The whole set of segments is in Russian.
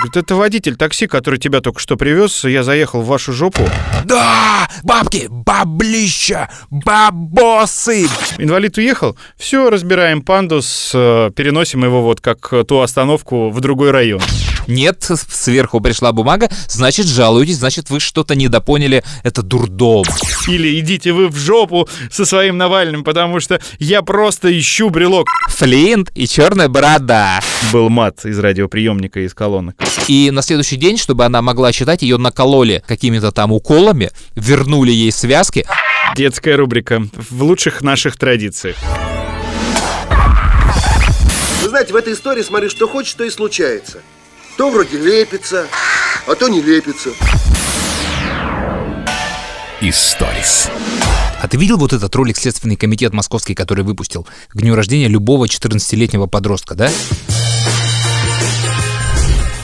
Говорит, это водитель такси, который тебя только что привез, я заехал в вашу жопу. Да, бабки, баблища, бабосы. Инвалид уехал, все, разбираем пандус, э, переносим его вот как ту остановку в другой район. Нет, сверху пришла бумага, значит, жалуетесь, значит, вы что-то недопоняли, это дурдом. Или идите вы в жопу со своим Навальным, потому что я просто ищу брелок. Флинт и черная борода. Был мат из радиоприемника из колонок. И на следующий день, чтобы она могла читать, ее накололи какими-то там уколами, вернули ей связки. Детская рубрика в лучших наших традициях. Вы знаете, в этой истории, смотри, что хочешь, то и случается. То вроде лепится, а то не лепится. Историс. А ты видел вот этот ролик Следственный комитет московский, который выпустил к дню рождения любого 14-летнего подростка, да?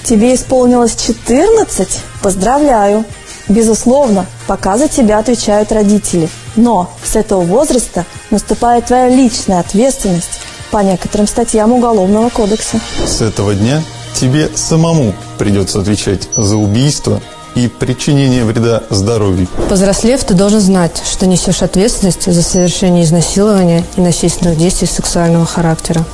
Тебе исполнилось 14? Поздравляю! Безусловно, пока за тебя отвечают родители. Но с этого возраста наступает твоя личная ответственность по некоторым статьям Уголовного кодекса. С этого дня тебе самому придется отвечать за убийство и причинение вреда здоровью. Повзрослев, ты должен знать, что несешь ответственность за совершение изнасилования и насильственных действий сексуального характера.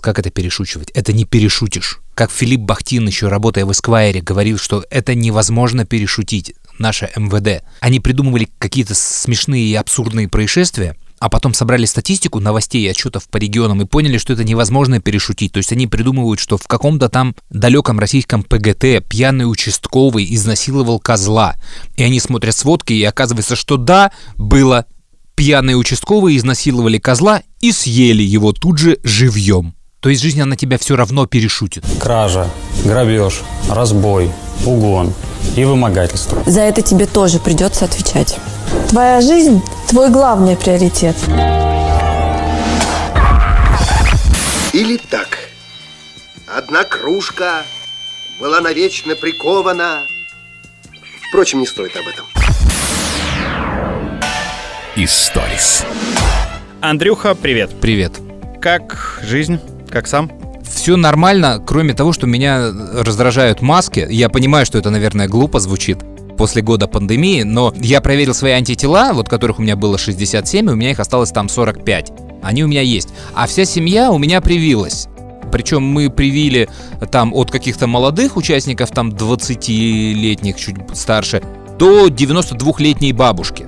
Как это перешучивать? Это не перешутишь. Как Филипп Бахтин, еще работая в Эсквайре, говорил, что это невозможно перешутить, наше МВД. Они придумывали какие-то смешные и абсурдные происшествия, а потом собрали статистику новостей и отчетов по регионам и поняли, что это невозможно перешутить. То есть они придумывают, что в каком-то там далеком российском ПГТ пьяный участковый изнасиловал козла. И они смотрят сводки, и оказывается, что да, было. Пьяные участковые изнасиловали козла и съели его тут же живьем. То есть жизнь, она тебя все равно перешутит. Кража, грабеж, разбой, угон и вымогательство. За это тебе тоже придется отвечать. Твоя жизнь – твой главный приоритет. Или так. Одна кружка была навечно прикована. Впрочем, не стоит об этом. Историс. Андрюха, привет. Привет. Как жизнь? Как сам? Все нормально, кроме того, что меня раздражают маски. Я понимаю, что это, наверное, глупо звучит после года пандемии, но я проверил свои антитела, вот которых у меня было 67, и у меня их осталось там 45. Они у меня есть. А вся семья у меня привилась. Причем мы привили там от каких-то молодых участников, там 20-летних, чуть старше, до 92-летней бабушки.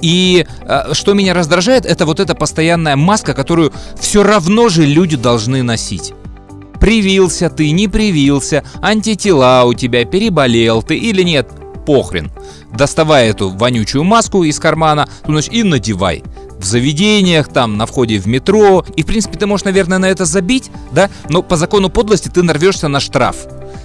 И э, что меня раздражает, это вот эта постоянная маска, которую все равно же люди должны носить. Привился ты, не привился, антитела у тебя, переболел ты или нет, похрен. Доставай эту вонючую маску из кармана значит, и надевай. В заведениях, там, на входе в метро. И, в принципе, ты можешь, наверное, на это забить, да? Но по закону подлости ты нарвешься на штраф.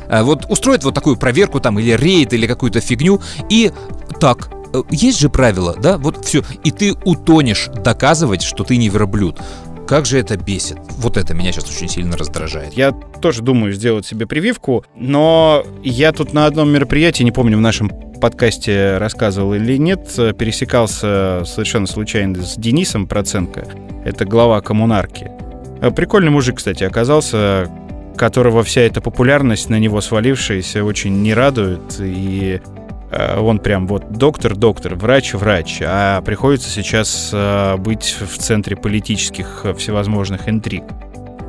А вот устроить вот такую проверку там или рейд, или какую-то фигню. И так, э, есть же правила, да? Вот все. И ты утонешь доказывать, что ты не верблюд. Как же это бесит. Вот это меня сейчас очень сильно раздражает. Я тоже думаю сделать себе прививку, но я тут на одном мероприятии, не помню, в нашем подкасте рассказывал или нет, пересекался совершенно случайно с Денисом Проценко. Это глава коммунарки. Прикольный мужик, кстати, оказался, которого вся эта популярность на него свалившаяся очень не радует. И Э, он прям вот доктор-доктор, врач-врач, а приходится сейчас э, быть в центре политических э, всевозможных интриг.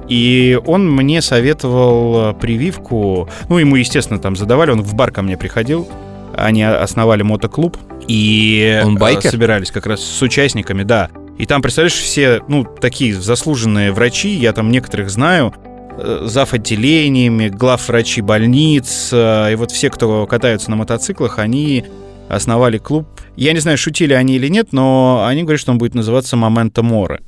И он мне советовал прививку, ну, ему, естественно, там задавали, он в бар ко мне приходил, они основали мотоклуб, и он байкер? собирались как раз с участниками, да. И там, представляешь, все, ну, такие заслуженные врачи, я там некоторых знаю, Э, зав. отделениями, глав врачи больниц. Э, и вот все, кто катаются на мотоциклах, они основали клуб. Я не знаю, шутили они или нет, но они говорят, что он будет называться «Момента Море».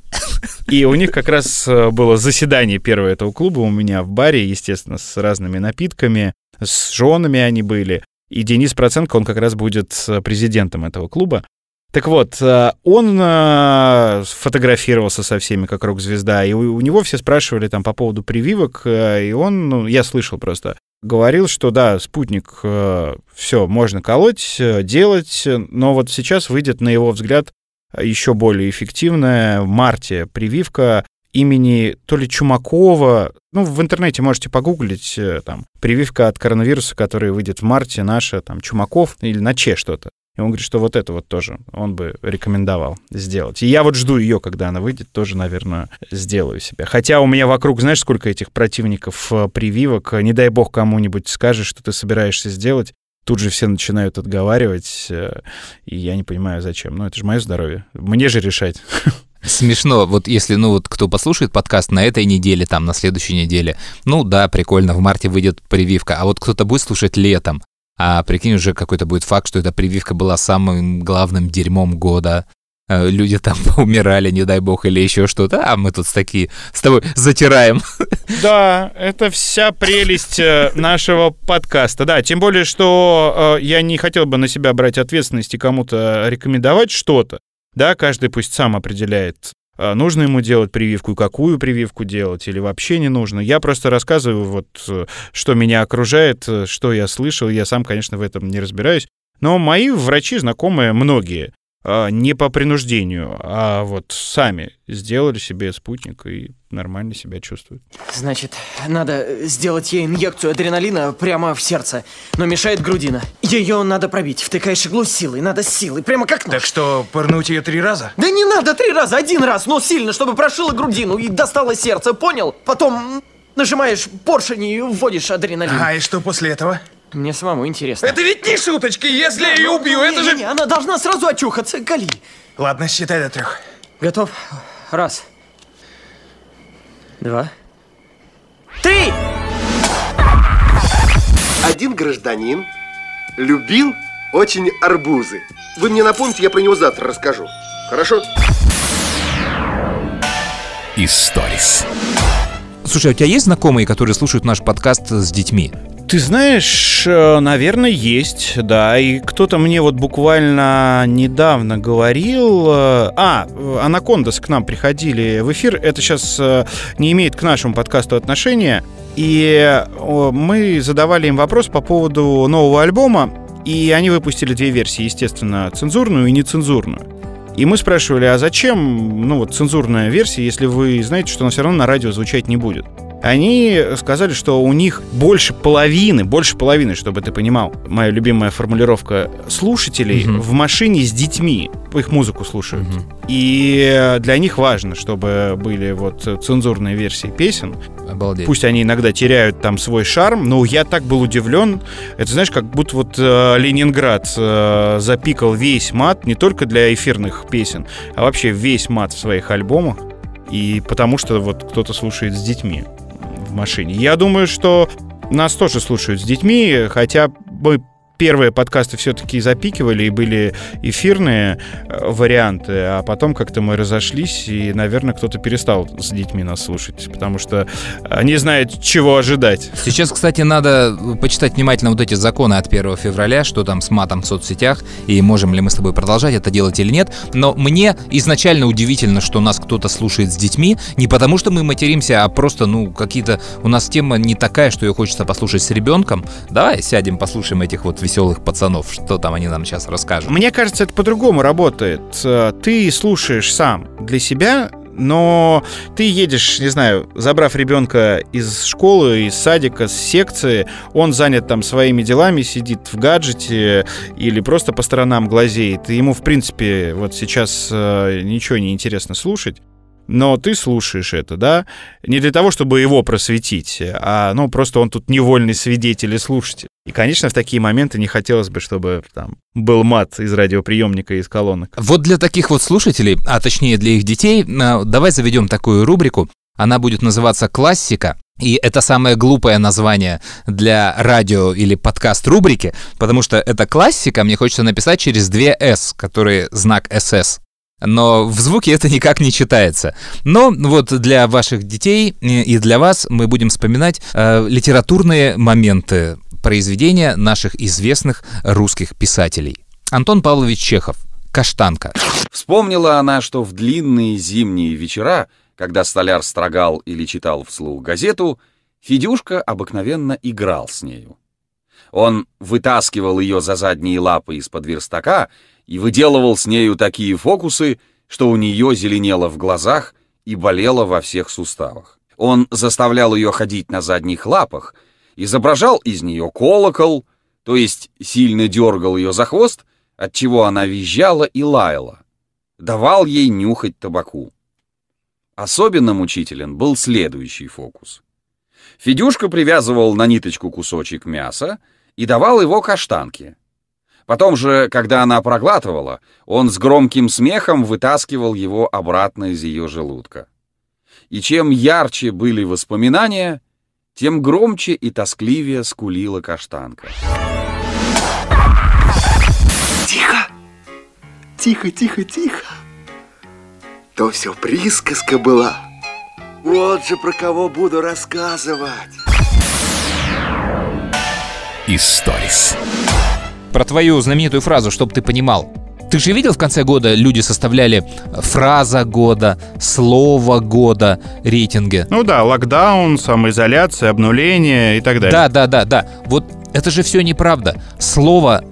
И у них как раз э, было заседание первое этого клуба у меня в баре, естественно, с разными напитками, с женами они были. И Денис Проценко, он как раз будет президентом этого клуба. Так вот, э, он э, фотографировался со всеми как рок-звезда, и у него все спрашивали там по поводу прививок, э, и он, ну, я слышал просто, говорил, что да, спутник, все, можно колоть, делать, но вот сейчас выйдет, на его взгляд, еще более эффективная в марте прививка, имени то ли Чумакова. Ну, в интернете можете погуглить, там, прививка от коронавируса, которая выйдет в марте, наша, там, Чумаков или на Че что-то. И он говорит, что вот это вот тоже он бы рекомендовал сделать. И я вот жду ее, когда она выйдет, тоже, наверное, сделаю себе. Хотя у меня вокруг, знаешь, сколько этих противников э, прививок. Не дай бог кому-нибудь скажешь, что ты собираешься сделать. Тут же все начинают отговаривать, э, и я не понимаю, зачем. Ну, это же мое здоровье. Мне же решать. Смешно, вот если, ну вот кто послушает подкаст на этой неделе, там, на следующей неделе, ну да, прикольно, в марте выйдет прививка, а вот кто-то будет слушать летом, а прикинь, уже какой-то будет факт, что эта прививка была самым главным дерьмом года, э, люди там умирали, не дай бог, или еще что-то, а мы тут такие с тобой затираем. Да, это вся прелесть э, нашего подкаста. Да, тем более, что э, я не хотел бы на себя брать ответственность и кому-то рекомендовать что-то. Да, каждый пусть сам определяет, нужно ему делать прививку и какую прививку делать, или вообще не нужно. Я просто рассказываю, вот, э, что меня окружает, э, что я слышал. Я сам, конечно, в этом не разбираюсь. Но мои врачи знакомые, многие, а, не по принуждению, а вот сами сделали себе спутник и нормально себя чувствуют. Значит, надо сделать ей инъекцию адреналина прямо в сердце, но мешает грудина. Ее надо пробить. Втыкаешь иглу силой, надо силой, прямо как нож. Так что, пырнуть ее три раза? Да не надо три раза, один раз, но сильно, чтобы прошило грудину и достало сердце, понял? Потом нажимаешь поршень и вводишь адреналин. А и что после этого? Мне самому интересно. Это ведь не шуточки, если я ее убью, это же... Не, она должна сразу очухаться, Гали. Ладно, считай до трех. Готов? Раз. Два. Три! Один гражданин любил очень арбузы. Вы мне напомните, я про него завтра расскажу. Хорошо? Историс. Слушай, а у тебя есть знакомые, которые слушают наш подкаст с детьми? Ты знаешь, э, наверное, есть, да. И кто-то мне вот буквально недавно говорил... Э, а, Анакондас к нам приходили в эфир. Это сейчас э, не имеет к нашему подкасту отношения. И мы задавали им вопрос по поводу нового альбома. И они выпустили две версии, естественно, цензурную и нецензурную. И мы спрашивали, а зачем, ну вот, цензурная версия, если вы знаете, что она все равно на радио звучать не будет? Они сказали, что у них больше половины, больше половины, чтобы ты понимал, моя любимая формулировка, слушателей угу. в машине с детьми их музыку слушают. Угу. И для них важно, чтобы были вот цензурные версии песен. Обалдеть. Пусть они иногда теряют там свой шарм, но я так был удивлен. Это знаешь, как будто вот э, Ленинград э, запикал весь мат не только для эфирных песен, а вообще весь мат в своих альбомах. И потому что вот кто-то слушает с детьми машине. Я думаю, что нас тоже слушают с детьми, хотя мы первые подкасты все-таки запикивали и были эфирные э, варианты, а потом как-то мы разошлись, и, наверное, кто-то перестал с детьми нас слушать, потому что они знают, чего ожидать. Сейчас, кстати, надо почитать внимательно вот эти законы от 1 февраля, что там с матом в соцсетях, и можем ли мы с тобой продолжать это делать или нет. Но мне изначально удивительно, что нас кто-то слушает с детьми, не потому что мы материмся, а просто, ну, какие-то... У нас тема не такая, что ее хочется послушать с ребенком. Давай сядем, послушаем этих вот веселых пацанов. Что там они нам сейчас расскажут? Мне кажется, это по-другому работает. Э, ты слушаешь сам для себя, но ты едешь, не знаю, забрав ребенка из школы, из садика, с секции, он занят там своими делами, сидит в гаджете или просто по сторонам глазеет, и ему, в принципе, вот сейчас э, ничего не интересно слушать но ты слушаешь это, да, не для того, чтобы его просветить, а, ну, просто он тут невольный свидетель и слушатель. И, конечно, в такие моменты не хотелось бы, чтобы там был мат из радиоприемника и из колонок. Вот для таких вот слушателей, а точнее для их детей, а, давай заведем такую рубрику. Она будет называться «Классика». И это самое глупое название для радио или подкаст рубрики, потому что это классика, мне хочется написать через две «с», которые знак «СС» но в звуке это никак не читается. Но вот для ваших детей и для вас мы будем вспоминать э, литературные моменты произведения наших известных русских писателей. Антон Павлович Чехов «Каштанка». Вспомнила она, что в длинные зимние вечера, когда столяр строгал или читал вслух газету, Федюшка обыкновенно играл с нею. Он вытаскивал ее за задние лапы из-под верстака и выделывал с нею такие фокусы, что у нее зеленело в глазах и болела во всех суставах. Он заставлял ее ходить на задних лапах, изображал из нее колокол, то есть сильно дергал ее за хвост, отчего она визжала и лаяла. Давал ей нюхать табаку. Особенно мучителен был следующий фокус. Федюшка привязывал на ниточку кусочек мяса и давал его каштанке. Потом же, когда она проглатывала, он с громким смехом вытаскивал его обратно из ее желудка. И чем ярче были воспоминания, тем громче и тоскливее скулила каштанка. Тихо! Тихо, тихо, тихо! То все присказка была. Вот же про кого буду рассказывать. Историс. Про твою знаменитую фразу, чтобы ты понимал. Ты же видел в конце года люди составляли фраза года, слово года, рейтинги? Ну да, локдаун, самоизоляция, обнуление и так далее. Да, да, да, да. Вот это же все неправда. Слово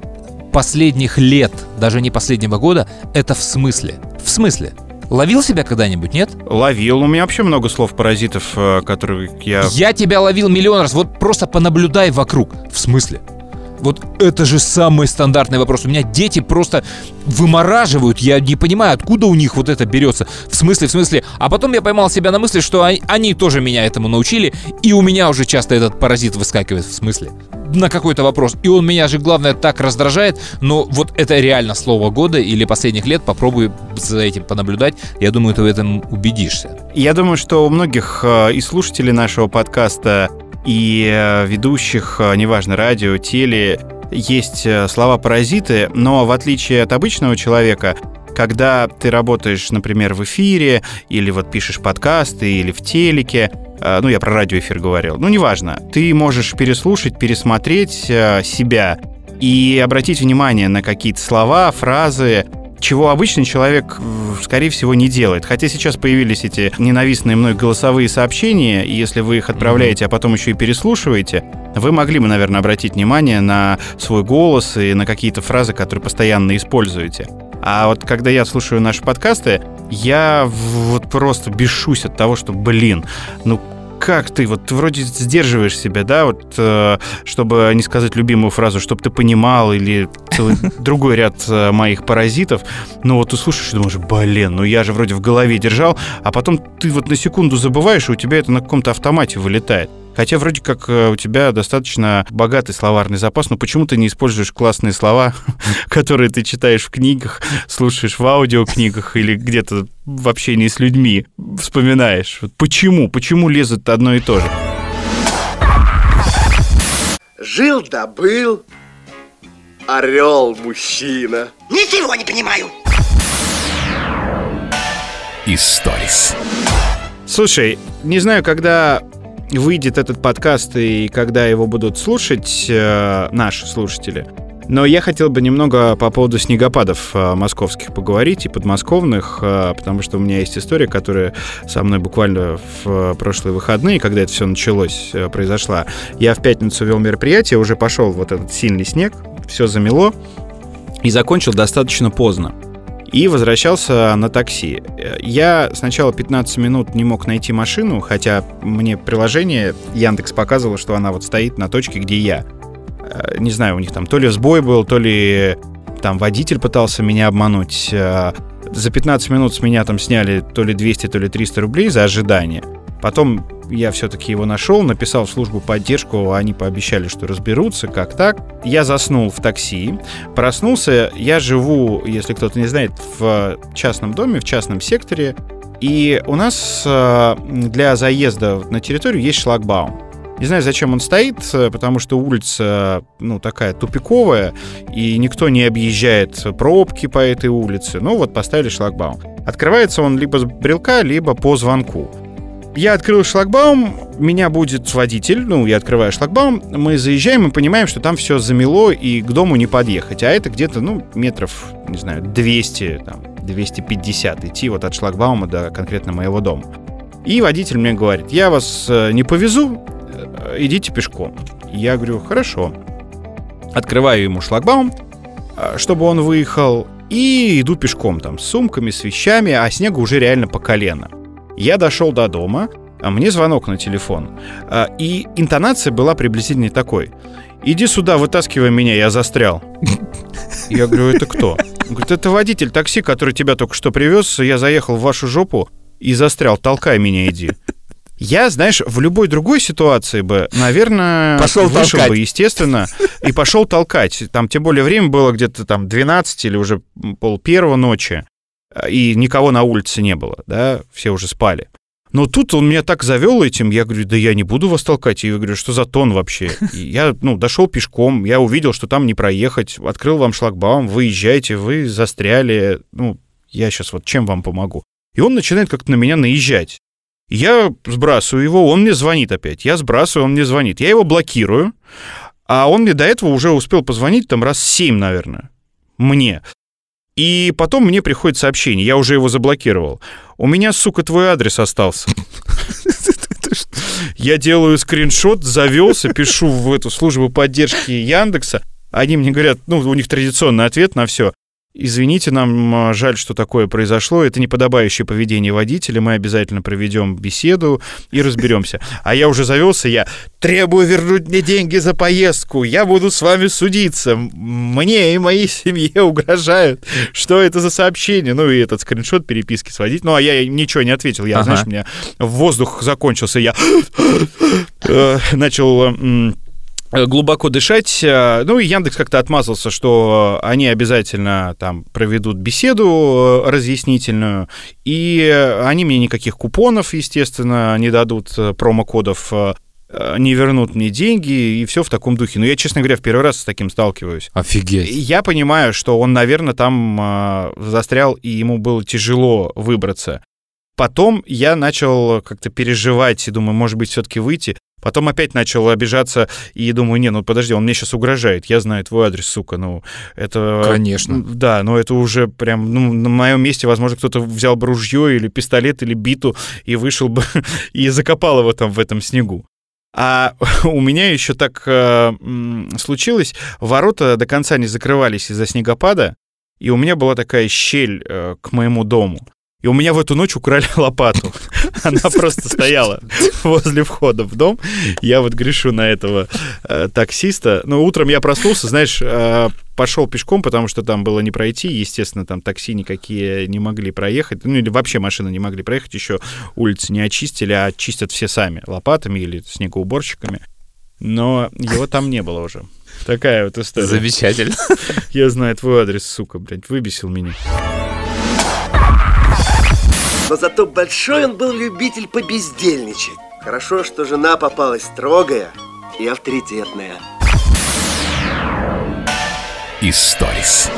последних лет, даже не последнего года, это в смысле. В смысле. Ловил себя когда-нибудь, нет? Ловил. У меня вообще много слов-паразитов, э, которые я... Я тебя ловил миллион раз. Вот просто понаблюдай вокруг. В смысле? Вот это же самый стандартный вопрос. У меня дети просто вымораживают. Я не понимаю, откуда у них вот это берется. В смысле, в смысле. А потом я поймал себя на мысли, что они, они тоже меня этому научили. И у меня уже часто этот паразит выскакивает. В смысле? На какой-то вопрос. И он меня же, главное, так раздражает. Но вот это реально слово года или последних лет. Попробуй за этим понаблюдать. Я думаю, ты в этом убедишься. Я думаю, что у многих э, и слушателей нашего подкаста и э, ведущих, э, неважно, радио, теле, есть э, слова-паразиты, но в отличие от обычного человека, когда ты работаешь, например, в эфире, или вот пишешь подкасты, или в телеке, ну, я про радиоэфир говорил, ну, неважно, ты можешь переслушать, пересмотреть себя и обратить внимание на какие-то слова, фразы, чего обычный человек, скорее всего, не делает. Хотя сейчас появились эти ненавистные мной голосовые сообщения, и если вы их отправляете, а потом еще и переслушиваете, вы могли бы, наверное, обратить внимание на свой голос и на какие-то фразы, которые постоянно используете. А вот когда я слушаю наши подкасты, я вот просто бешусь от того, что, блин, ну как ты, вот вроде сдерживаешь себя, да, вот, э, чтобы не сказать любимую фразу, чтобы ты понимал, или другой ряд э, моих паразитов, но вот ты слушаешь и думаешь, блин, ну я же вроде в голове держал, а потом ты вот на секунду забываешь, и у тебя это на каком-то автомате вылетает. Хотя вроде как э, у тебя достаточно богатый словарный запас, но почему ты не используешь классные слова, которые ты читаешь в книгах, слушаешь в аудиокнигах или где-то в общении с людьми, вспоминаешь? Почему? Почему лезут одно и то же? Жил да был орел мужчина. Ничего не понимаю. Историс. Слушай, не знаю, когда выйдет этот подкаст и когда его будут слушать э, наши слушатели. Но я хотел бы немного по поводу снегопадов э, московских поговорить и подмосковных, э, потому что у меня есть история, которая со мной буквально в прошлые выходные, когда это все началось, э, произошла. Я в пятницу вел мероприятие, уже пошел вот этот сильный снег, все замело и закончил достаточно поздно и возвращался на такси. Я сначала 15 минут не мог найти машину, хотя мне приложение Яндекс показывало, что она вот стоит на точке, где я. Э, не знаю, у них там то ли сбой был, то ли там водитель пытался меня обмануть. Э, за 15 минут с меня там сняли то ли 200, то ли 300 рублей за ожидание. Потом я все-таки его нашел, написал в службу поддержку, они пообещали, что разберутся, как так. Я заснул в такси, проснулся, я живу, если кто-то не знает, в частном доме, в частном секторе, и у нас э, для заезда на территорию есть шлагбаум. Не знаю, зачем он стоит, потому что улица, ну, такая тупиковая, и никто не объезжает пробки по этой улице. Ну, вот поставили шлагбаум. Открывается он либо с брелка, либо по звонку. Я открыл шлагбаум, меня будет водитель, ну, я открываю шлагбаум, мы заезжаем и понимаем, что там все замело и к дому не подъехать. А это где-то, ну, метров, не знаю, 200, там, 250 идти вот от шлагбаума до конкретно моего дома. И водитель мне говорит, я вас э, не повезу, э, идите пешком. Я говорю, хорошо. Открываю ему шлагбаум, э, чтобы он выехал, и иду пешком там с сумками, с вещами, а снега уже реально по колено. Я дошел до дома, а мне звонок на телефон. А, И интонация была приблизительно такой. «Иди сюда, вытаскивай меня, я застрял». Я говорю, это кто? Он говорит, это водитель такси, который тебя только что привез. Я заехал в вашу жопу и застрял. Толкай меня, иди. Я, знаешь, в любой другой ситуации бы, наверное, Пошел вышел толкать. бы, естественно, и пошел толкать. Там, тем более, время было где-то там 12 или уже пол первого ночи, и никого на улице не было, да, все уже спали. Но тут он меня так завел этим, я говорю, да я не буду вас толкать. И я говорю, что за тон вообще? И я, ну, дошел пешком, я увидел, что там не проехать, открыл вам шлагбаум, выезжайте, вы застряли, ну, я сейчас вот чем вам помогу? И он начинает как-то на меня наезжать. Я сбрасываю его, он мне звонит опять. Я сбрасываю, он мне звонит. Я его блокирую, а он мне до этого уже успел позвонить там раз семь, наверное, мне. И потом мне приходит сообщение, я уже его заблокировал. У меня, сука, твой адрес остался. Я делаю скриншот, завелся, пишу в эту службу поддержки Яндекса. Они мне говорят, ну, у них традиционный ответ на все. Извините, нам а, жаль, что такое произошло. Это неподобающее поведение водителя. Мы обязательно проведем беседу и разберемся. А я уже завелся, я требую вернуть мне деньги за поездку. Я буду с вами судиться. Мне и моей семье угрожают. Что это за сообщение? Ну и этот скриншот переписки сводить. Ну а я ничего не ответил. Я, Ага. знаешь, у меня воздух закончился. Я э, начал глубоко дышать. Э, Ну и Яндекс как-то отмазался, что они обязательно там проведут беседу э, разъяснительную, и э, они мне никаких купонов, естественно, не дадут, э, промокодов, э, э, не вернут мне деньги, и все в таком духе. Но я, честно говоря, в первый раз с таким сталкиваюсь. Офигеть. Я понимаю, что он, наверное, там э, застрял, и ему было тяжело выбраться. Потом я начал как-то переживать и думаю, может быть, все-таки выйти. Потом опять начал обижаться и думаю, не, ну подожди, он мне сейчас угрожает, я знаю твой адрес, сука, ну это... Конечно. Да, но это уже прям, ну, на моем месте, возможно, кто-то взял бы ружье или пистолет или биту и вышел бы и закопал его там в этом снегу. А у меня еще так э, случилось, ворота до конца не закрывались из-за снегопада, и у меня была такая щель э, к моему дому. И у меня в эту ночь украли лопату. Она просто стояла возле входа в дом. Я вот грешу на этого э, таксиста. Ну, утром я проснулся, знаешь, э, пошел пешком, потому что там было не пройти. Естественно, там такси никакие не могли проехать. Ну, или вообще машины не могли проехать. Еще улицы не очистили, а чистят все сами лопатами или снегоуборщиками. Но его там не было уже. Такая вот история. Замечательно. Я знаю твой адрес, сука, блядь, выбесил меня. Но зато большой он был любитель побездельничать. Хорошо, что жена попалась строгая и авторитетная. Историс.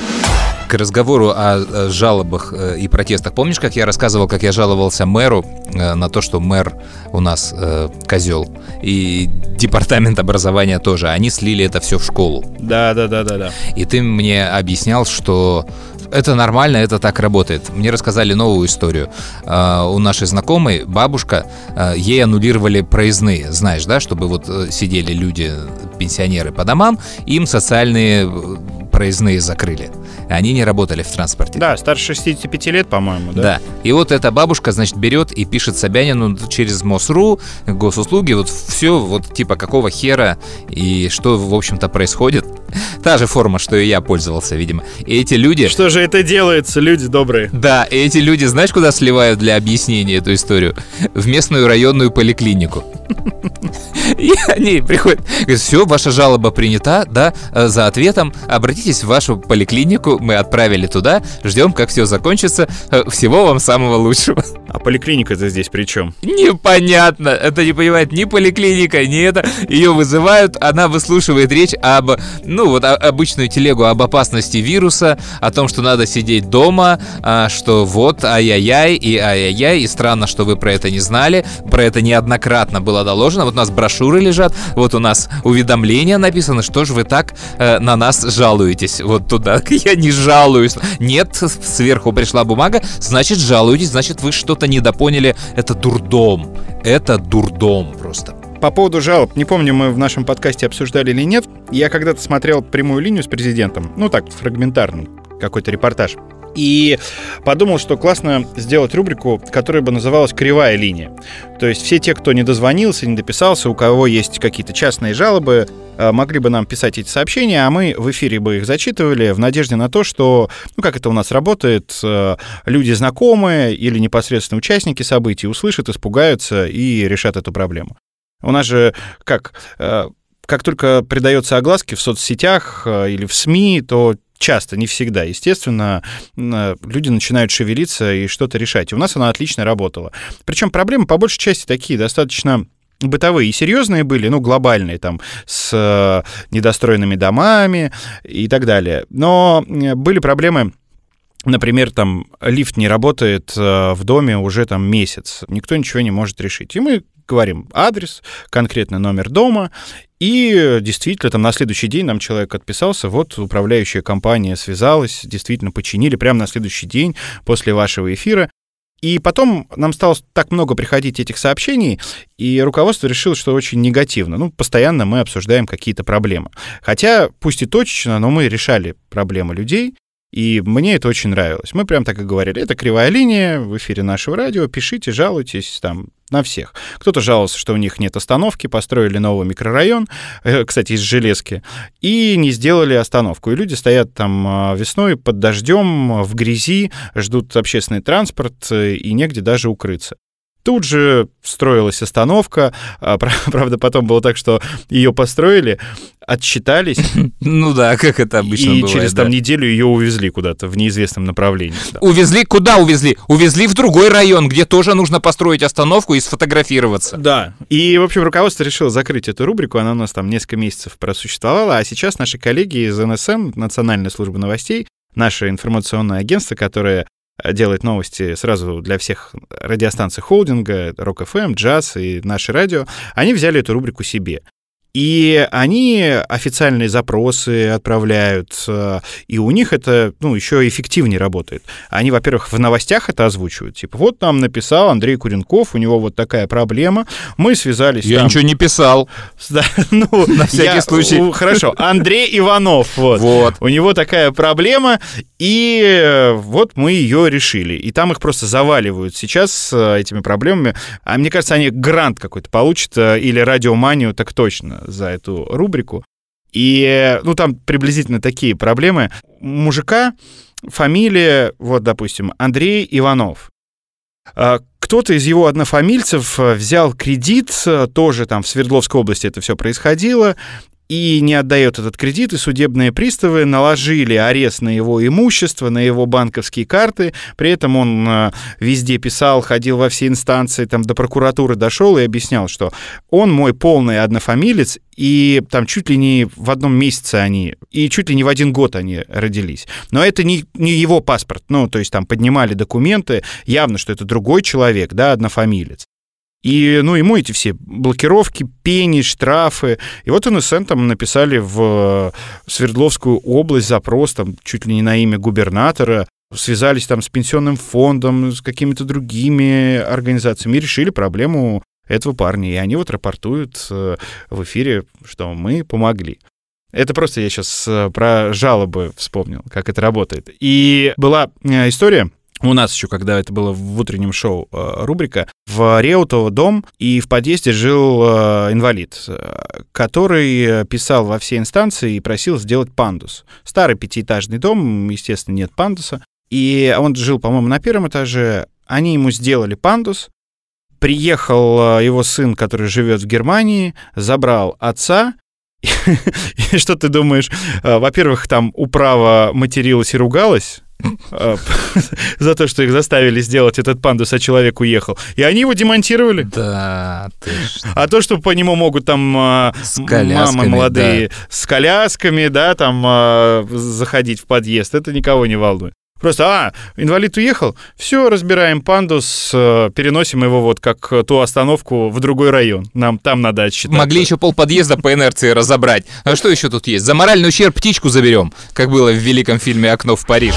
К разговору о, жалобах э, и протестах. Помнишь, как я рассказывал, как я жаловался мэру э, на то, что мэр у нас э, козел и департамент образования тоже. Они слили это все в школу. Да, да, да, да, да. И ты мне объяснял, что это нормально, это так работает. Мне рассказали новую историю. Э, у нашей знакомой бабушка, э, ей аннулировали проездные, знаешь, да, чтобы вот э, сидели люди, пенсионеры по домам, им социальные э, проездные закрыли. Они не работали в транспорте. Да, старше 65 лет, по-моему, да? Да. И вот эта бабушка, значит, берет и пишет Собянину через МОСРУ, госуслуги, вот все, вот типа какого хера и что, в общем-то, происходит. Та же форма, что и я пользовался, видимо. И эти люди... Что же это делается, люди добрые? Да, и эти люди, знаешь, куда сливают для объяснения эту историю? В местную районную поликлинику. И они приходят, говорят, все, ваша жалоба принята, да, э, за ответом обратитесь в вашу поликлинику, мы отправили туда, ждем, как все закончится, Э, всего вам самого лучшего. А поликлиника-то здесь при чем? Непонятно, это не понимает ни поликлиника, ни это. Ее вызывают, она выслушивает речь об, ну вот обычную телегу об опасности вируса, о том, что надо сидеть дома, а, что вот ай-яй-яй и ай-яй-яй, и странно, что вы про это не знали, про это неоднократно было доложено. Вот у нас брошюры лежат, вот у нас уведомления написано, что же вы так э, на нас жалуетесь. Вот туда я не жалуюсь. Нет, сверху пришла бумага, значит жалуетесь, значит вы что-то недопоняли. Это дурдом. Это дурдом просто. По поводу жалоб, не помню, мы в нашем подкасте обсуждали или нет. Я когда-то смотрел прямую линию с президентом, ну так, фрагментарный какой-то репортаж. И подумал, что классно сделать рубрику, которая бы называлась «Кривая линия». То есть все те, кто не дозвонился, не дописался, у кого есть какие-то частные жалобы, э, могли бы нам писать эти сообщения, а мы в эфире бы их зачитывали в надежде на то, что, ну, как это у нас работает, э, люди знакомые или непосредственно участники событий услышат, испугаются и решат эту проблему. У нас же как э, как только придается огласке в соцсетях или в СМИ, то часто, не всегда, естественно, люди начинают шевелиться и что-то решать. И у нас она отлично работала. Причем проблемы по большей части такие достаточно бытовые и серьезные были, ну, глобальные, там, с э, недостроенными домами и так далее. Но были проблемы Например, там лифт не работает э, в доме уже там месяц, никто ничего не может решить. И мы говорим адрес, конкретный номер дома, и действительно, там на следующий день нам человек отписался, вот управляющая компания связалась, действительно починили прямо на следующий день после вашего эфира. И потом нам стало так много приходить этих сообщений, и руководство решило, что очень негативно. Ну, постоянно мы обсуждаем какие-то проблемы. Хотя, пусть и точечно, но мы решали проблемы людей, и мне это очень нравилось. Мы прям так и говорили. Это кривая линия в эфире нашего радио. Пишите, жалуйтесь там на всех. Кто-то жаловался, что у них нет остановки, построили новый микрорайон, э, кстати, из железки, и не сделали остановку. И люди стоят там а, весной под дождем, в грязи, ждут общественный транспорт, э, и негде даже укрыться. Тут же строилась остановка. А, правда, потом было так, что ее построили, отчитались. Ну да, как это обычно и бывает. через там неделю ее увезли куда-то в неизвестном направлении. Увезли? Куда увезли? Увезли в другой район, где тоже нужно построить остановку и сфотографироваться. Да. И, в общем, руководство решило закрыть эту рубрику. Она у нас там несколько месяцев просуществовала. А сейчас наши коллеги из НСМ, Национальной службы новостей, наше информационное агентство, которое делает новости сразу для всех радиостанций холдинга, FM, Jazz и наше радио, они взяли эту рубрику себе. И они официальные запросы отправляют, э, и у них это, ну, еще эффективнее работает. Они, во-первых, в новостях это озвучивают. Типа, вот нам написал Андрей Куренков, у него вот такая проблема, мы связались Я там... ничего не писал. Да, ну, На всякий я... случай. Хорошо, Андрей Иванов, вот. Вот. У него такая проблема, и э, вот мы ее решили. И там их просто заваливают сейчас э, этими проблемами. А мне кажется, они грант какой-то получат, или радиоманию, так точно за эту рубрику. И, ну, там приблизительно такие проблемы. Мужика, фамилия, вот, допустим, Андрей Иванов. А, кто-то из его однофамильцев взял кредит, тоже там в Свердловской области это все происходило, и не отдает этот кредит, и судебные приставы наложили арест на его имущество, на его банковские карты. При этом он э, везде писал, ходил во все инстанции, там до прокуратуры дошел и объяснял, что он мой полный однофамилец, и там чуть ли не в одном месяце они, и чуть ли не в один год они родились. Но это не, не его паспорт, ну, то есть там поднимали документы, явно, что это другой человек, да, однофамилец. И, ну, ему эти все блокировки, пени, штрафы. И вот НСН там написали в Свердловскую область запрос, там, чуть ли не на имя губернатора, связались там с пенсионным фондом, с какими-то другими организациями и решили проблему этого парня. И они вот рапортуют э, в эфире, что мы помогли. Это просто я сейчас э, про жалобы вспомнил, как это работает. И была э, история, у нас еще, когда это было в утреннем шоу э, рубрика, в Реутово дом, и в подъезде жил э, инвалид, э, который писал во все инстанции и просил сделать пандус. Старый пятиэтажный дом, естественно, нет пандуса. И он жил, по-моему, на первом этаже. Они ему сделали пандус. Приехал его сын, который живет в Германии, забрал отца, и что ты думаешь? Во-первых, там управа материлась и ругалась, за то, что их заставили сделать этот пандус, а человек уехал. И они его демонтировали. Да, ты А то, что по нему могут там а, мамы молодые да. с колясками, да, там а, заходить в подъезд, это никого не волнует. Просто, а, инвалид уехал, все, разбираем пандус, переносим его вот как ту остановку в другой район. Нам там надо отсчитать. Могли еще пол подъезда по инерции разобрать. А что еще тут есть? За моральный ущерб птичку заберем, как было в великом фильме «Окно в Париж».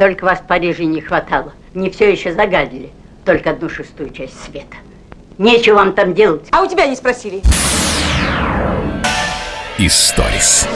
Только вас в Париже не хватало. Не все еще загадили. Только одну шестую часть света. Нечего вам там делать. А у тебя не спросили. Историс.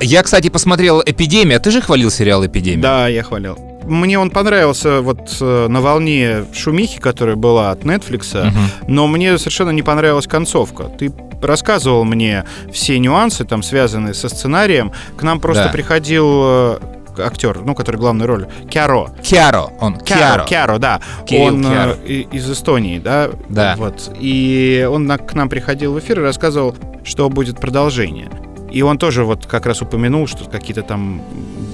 Я, кстати, посмотрел «Эпидемия». Ты же хвалил сериал «Эпидемия»? Да, я хвалил. Мне он понравился вот э, на волне шумихи, которая была от Netflix, Мгм. но мне совершенно не понравилась концовка. Ты рассказывал мне все нюансы, там, связанные со сценарием. К нам просто Да. приходил э, актер, ну, который главную роль, Кяро. Кяро, он Кяро, Кяро. Да. Кирилл он э, Кяро. и- из Эстонии, да? Да. Вот. И он на- к нам приходил в эфир и рассказывал, что будет продолжение. И он тоже вот как раз упомянул, что какие-то там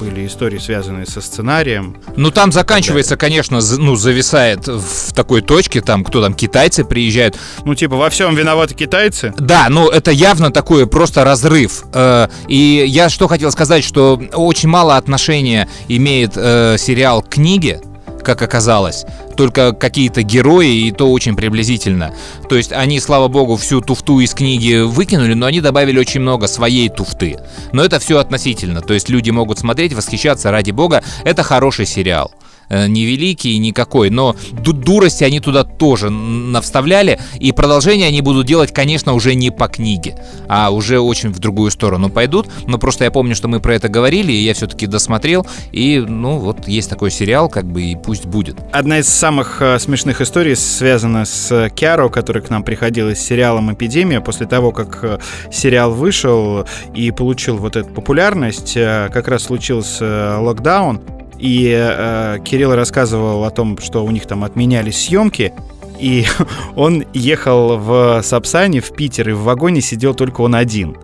были истории, связанные со сценарием. Ну, там заканчивается, конечно, ну, зависает в такой точке, там, кто там, китайцы приезжают. Ну, типа, во всем виноваты китайцы. Да, ну это явно такой просто разрыв. Э, И я что хотел сказать, что очень мало отношения имеет э, сериал к книге, как оказалось. Только какие-то герои, и то очень приблизительно. То есть они, слава богу, всю туфту из книги выкинули, но они добавили очень много своей туфты. Но это все относительно. То есть люди могут смотреть, восхищаться, ради бога. Это хороший сериал. Э, Не великий никакой, но ду- дурости они туда тоже навставляли. И продолжение они будут делать, конечно, уже не по книге, а уже очень в другую сторону пойдут. Но просто я помню, что мы про это говорили, и я все-таки досмотрел. И, ну, вот есть такой сериал, как бы, и пусть будет. Одна из самых э, смешных историй связана с э, Кяро, который к нам приходил из сериалом «Эпидемия». После того, как сериал вышел и получил вот эту популярность, как раз случился локдаун, и э, Кирилл рассказывал о том, что у них там отменялись съемки, и он ехал в Сапсане, в Питер, и в вагоне сидел только он один.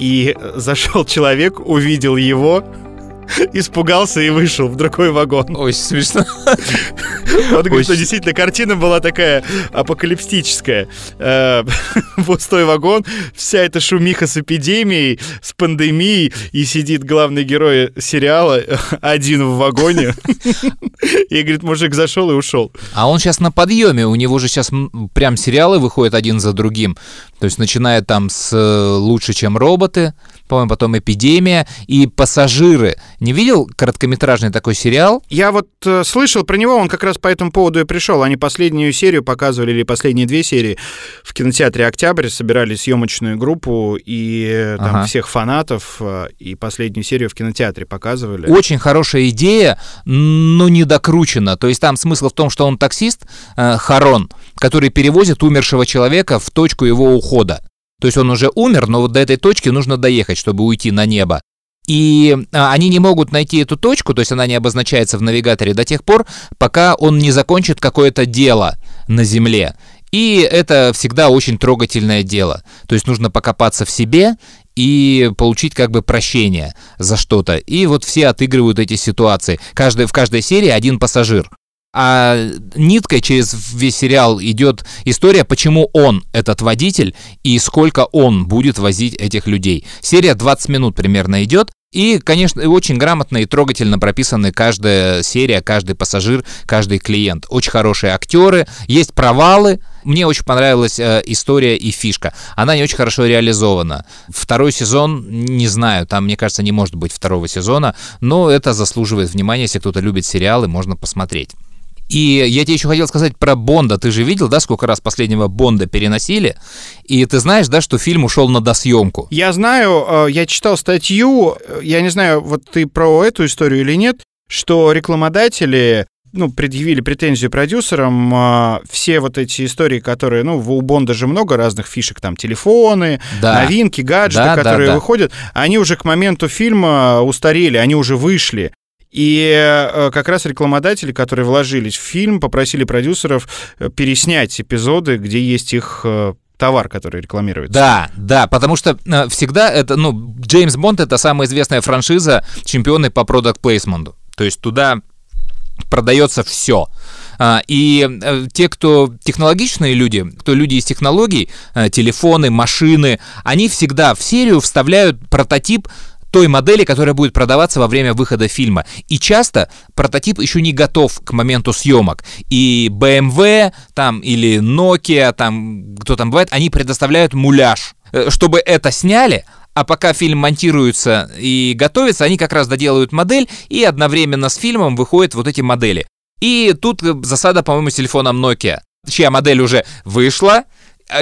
И зашел человек, увидел его, испугался и вышел в другой вагон. Ой, смешно. Он говорит, что Очень. действительно картина была такая апокалиптическая. Э, Пустой вагон, вся эта шумиха с эпидемией, с пандемией, и сидит главный герой сериала э, один в вагоне. И говорит, мужик зашел и ушел. А он сейчас на подъеме, у него же сейчас прям сериалы выходят один за другим. То есть начиная там с э, «Лучше, чем роботы», по-моему, потом «Эпидемия» и «Пассажиры». Не видел короткометражный такой сериал? Я вот э, слышал про него, он как раз по этому поводу и пришел. Они последнюю серию показывали, или последние две серии в кинотеатре «Октябрь», собирали съемочную группу и э, там Ага. всех фанатов, э, и последнюю серию в кинотеатре показывали. Очень хорошая идея, но не докручена. То есть там смысл в том, что он таксист, э, Харон, который перевозит умершего человека в точку его ухода. То есть он уже умер, но вот до этой точки нужно доехать, чтобы уйти на небо. И а, они не могут найти эту точку, то есть она не обозначается в навигаторе до тех пор, пока он не закончит какое-то дело на Земле. И это всегда очень трогательное дело. То есть нужно покопаться в себе и получить как бы прощение за что-то. И вот все отыгрывают эти ситуации. Каждый, в каждой серии один пассажир. А ниткой через весь сериал идет история, почему он этот водитель и сколько он будет возить этих людей. Серия 20 минут примерно идет. И, конечно, очень грамотно и трогательно прописаны каждая серия, каждый пассажир, каждый клиент. Очень хорошие актеры, есть провалы. Мне очень понравилась э, история и фишка. Она не очень хорошо реализована. Второй сезон, не знаю, там, мне кажется, не может быть второго сезона, но это заслуживает внимания, если кто-то любит сериалы, можно посмотреть. И я тебе еще хотел сказать про Бонда. Ты же видел, да, сколько раз последнего Бонда переносили? И ты знаешь, да, что фильм ушел на досъемку. Я знаю, э, я читал статью, э, я не знаю, вот ты про эту историю или нет, что рекламодатели ну, предъявили претензию продюсерам, э, все вот эти истории, которые, ну, у Бонда же много разных фишек, там, телефоны, Да. новинки, гаджеты, Да, да, которые да. выходят, они уже к моменту фильма устарели, они уже вышли. И э, как раз рекламодатели, которые вложились в фильм, попросили продюсеров э, переснять эпизоды, где есть их э, товар, который рекламируется. Да, да, потому что всегда это, ну, Джеймс Бонд это самая известная франшиза, чемпионы по продукт плейсменту. То есть туда продается все. И э, те, кто технологичные люди, кто люди из технологий, телефоны, машины, они всегда в серию вставляют прототип той модели, которая будет продаваться во время выхода фильма. И часто прототип еще не готов к моменту съемок. И BMW там или Nokia, там кто там бывает, они предоставляют муляж. Э, Чтобы это сняли, а пока фильм монтируется и готовится, они как раз доделают модель, и одновременно с фильмом выходят вот эти модели. И тут э, засада, по-моему, с телефоном Nokia, чья модель уже вышла,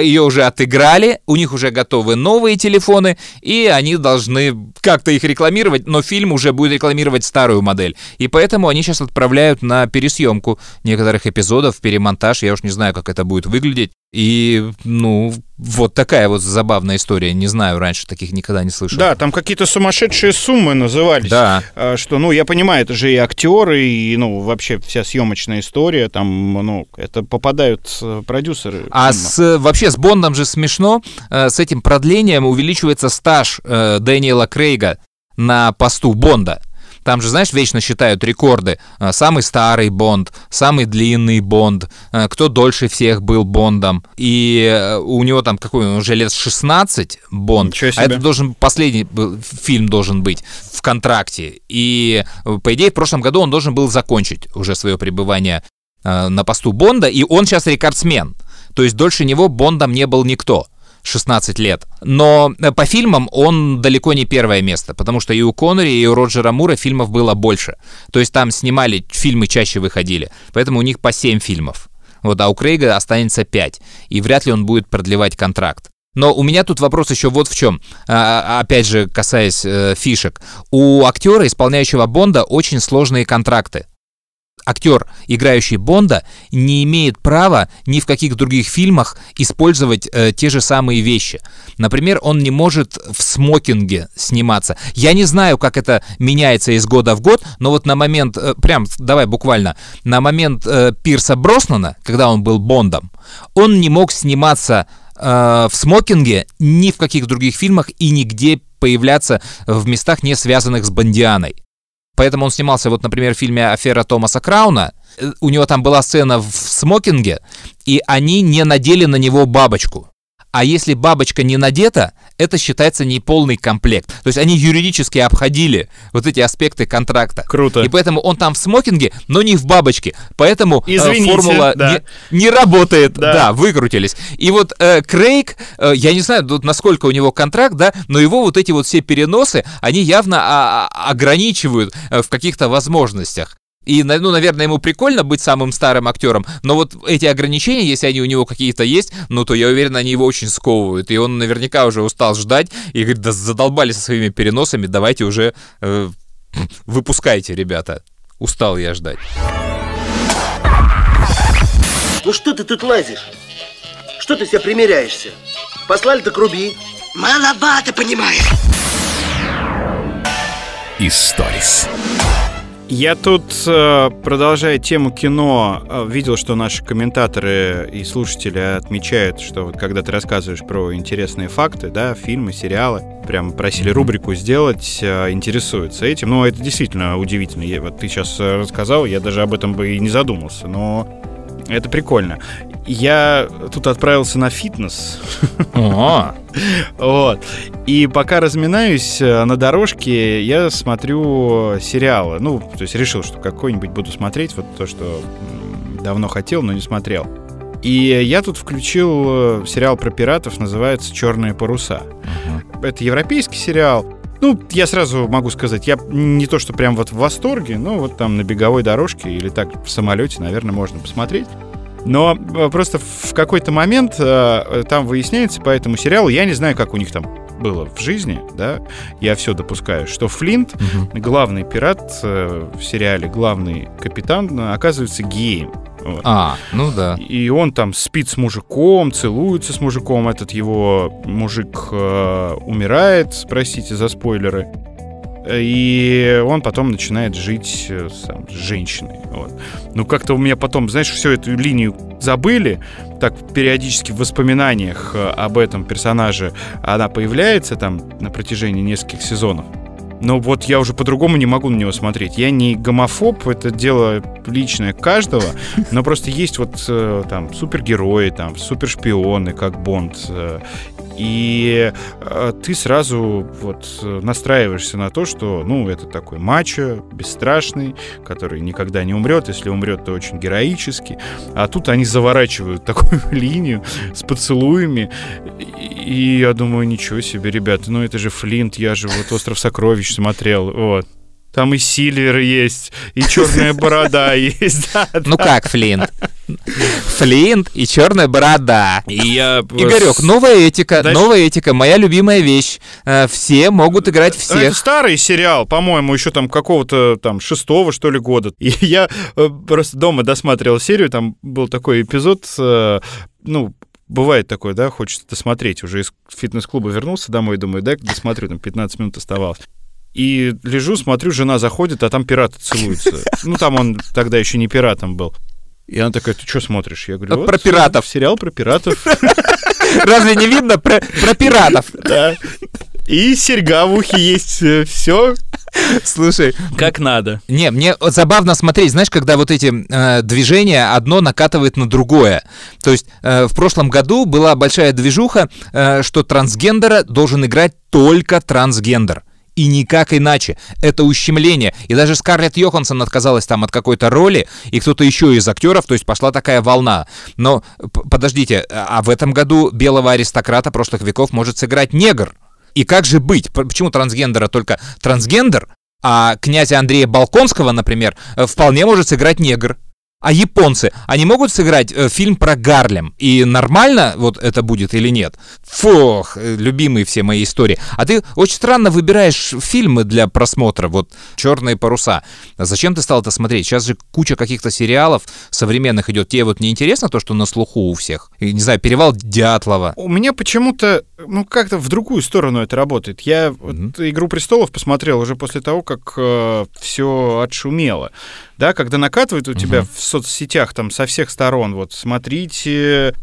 ее уже отыграли, у них уже готовы новые телефоны, и они должны как-то их рекламировать, но фильм уже будет рекламировать старую модель. И поэтому они сейчас отправляют на пересъемку некоторых эпизодов, перемонтаж. Я уж не знаю, как это будет выглядеть. И, ну, вот такая вот забавная история. Не знаю, раньше таких никогда не слышал. Да, там какие-то сумасшедшие суммы назывались. Да. А, Что, ну, я понимаю, это же и актеры, и, ну, вообще вся съемочная история, там, ну, это попадают э, продюсеры. А фильма. с, вообще с Бондом же смешно. Э, С этим продлением увеличивается стаж э, Дэниела Крейга на посту Бонда. Там же, знаешь, вечно считают рекорды. Э, Самый старый Бонд, самый длинный Бонд, э, кто дольше всех был Бондом. И э, у него там какой он уже лет 16 Бонд. А это должен последний фильм должен быть в контракте. И, э, по идее, в прошлом году он должен был закончить уже свое пребывание э, на посту Бонда, и он сейчас рекордсмен. То есть дольше него Бондом не был никто. 16 лет. Но э, по фильмам он далеко не первое место, потому что и у Коннери, и у Роджера Мура фильмов было больше. То есть там снимали, фильмы чаще выходили. Поэтому у них по 7 фильмов. Вот, а у Крейга останется 5. И вряд ли он будет продлевать контракт. Но у меня тут вопрос еще вот в чем. А, опять же, касаясь э, фишек. У актера, исполняющего Бонда, очень сложные контракты актер, играющий Бонда, не имеет права ни в каких других фильмах использовать э, те же самые вещи. Например, он не может в смокинге сниматься. Я не знаю, как это меняется из года в год, но вот на момент, э, прям, давай буквально, на момент э, Пирса Броснана, когда он был Бондом, он не мог сниматься э, в смокинге ни в каких других фильмах и нигде появляться в местах, не связанных с Бондианой. Поэтому он снимался, вот, например, в фильме «Афера Томаса Крауна». Э, У него там была сцена в смокинге, и они не надели на него бабочку. А если бабочка не надета, это считается неполный комплект. То есть они юридически обходили вот эти аспекты контракта. Круто. И поэтому он там в смокинге, но не в бабочке. Поэтому э, Извините, формула да. не, не работает. Да. Да. выкрутились. И вот э, Крейг, э, я не знаю, тут насколько у него контракт, да, но его вот эти вот все переносы, они явно а, а, ограничивают э, в каких-то возможностях. И, ну, наверное, ему прикольно быть самым старым актером, но вот эти ограничения, если они у него какие-то есть, ну, то я уверен, они его очень сковывают. И он наверняка уже устал ждать и говорит, да задолбали со своими переносами, давайте уже э, выпускайте, ребята. Устал я ждать. Ну что ты тут лазишь? Что ты себя примеряешься? Послали так руби. Маловато, понимаешь? Историс. Я тут, э, продолжая тему кино, э, видел, что наши комментаторы и слушатели отмечают, что вот когда ты рассказываешь про интересные факты, да, фильмы, сериалы, прям просили рубрику сделать, э, интересуются этим. Ну, это действительно удивительно. Вот ты сейчас рассказал, я даже об этом бы и не задумался, но это прикольно. Я тут отправился на фитнес. Вот. И пока разминаюсь э, на дорожке, я смотрю сериалы. Ну, то есть решил, что какой-нибудь буду смотреть, вот то, что давно хотел, но не смотрел. И я тут включил э, сериал про пиратов, называется «Черные паруса». Это европейский сериал. Ну, я сразу могу сказать, я не то, что прям вот в восторге, но вот там на беговой дорожке или так в самолете, наверное, можно посмотреть. Но э, просто в какой-то момент э, там выясняется по этому сериалу, я не знаю, как у них там было в жизни, да, я все допускаю, что Флинт, главный пират э, в сериале, главный капитан, оказывается геем. Вот. А, ну да. И он там спит с мужиком, целуется с мужиком. Этот его мужик э, умирает, простите за спойлеры. И он потом начинает жить э, сам, с женщиной. Вот. Ну, как-то у меня потом, знаешь, всю эту линию забыли. Так, периодически в воспоминаниях э, об этом персонаже она появляется там на протяжении нескольких сезонов. Но вот я уже по-другому не могу на него смотреть. Я не гомофоб, это дело личное каждого, но просто есть вот э, там супергерои, там супершпионы, как Бонд. И э, ты сразу вот э, настраиваешься на то, что, ну, это такой мачо, бесстрашный, который никогда не умрет, если умрет, то очень героически. А тут они заворачивают такую линию с поцелуями, и я думаю, ничего себе, ребята, ну это же Флинт, я же вот «Остров сокровищ» смотрел, вот. Там и Сильвер есть, и черная борода есть. Ну как, Флинт? Флинт и черная борода. И я... Игорек, новая этика, Дальше- новая этика, моя любимая вещь. Э, Все могут играть Это всех. старый сериал, по-моему, еще там какого-то там шестого, что ли, года. И я э, просто дома досматривал серию, там был такой эпизод, э, ну, бывает такое, да, хочется досмотреть. Уже из фитнес-клуба вернулся домой, думаю, дай досмотрю, там 15 минут оставалось. И лежу, смотрю, жена заходит, а там пираты целуются. Ну, там он тогда еще не пиратом был. И она такая, ты что смотришь? Я говорю, «Вот, про пиратов». Сериал про пиратов. Разве не видно про, про пиратов? Да. И серьга в ухе есть, все Слушай, как надо. Не, мне забавно смотреть, знаешь, когда вот эти э, движения одно накатывает на другое. То есть э, в прошлом году была большая движуха, э, что трансгендера должен играть только трансгендер. И никак иначе. Это ущемление. И даже Скарлетт Йоханссон отказалась там от какой-то роли, и кто-то еще из актеров, то есть пошла такая волна. Но подождите, а в этом году белого аристократа прошлых веков может сыграть негр. И как же быть? Почему трансгендера только трансгендер, а князя Андрея Балконского, например, э, вполне может сыграть негр? А японцы, они могут сыграть э, фильм про Гарлем? И нормально вот это будет или нет? Фух, э, любимые все мои истории. А ты очень странно выбираешь фильмы для просмотра, вот «Черные паруса». Зачем ты стал это смотреть? Сейчас же куча каких-то сериалов современных идет. Тебе вот не интересно то, что на слуху у всех? И, не знаю, «Перевал Дятлова». У меня почему-то, ну, как-то в другую сторону это работает. Я вот «Игру престолов» посмотрел уже после того, как все отшумело. Да, когда накатывает у тебя в соцсетях там со всех сторон, вот, смотрите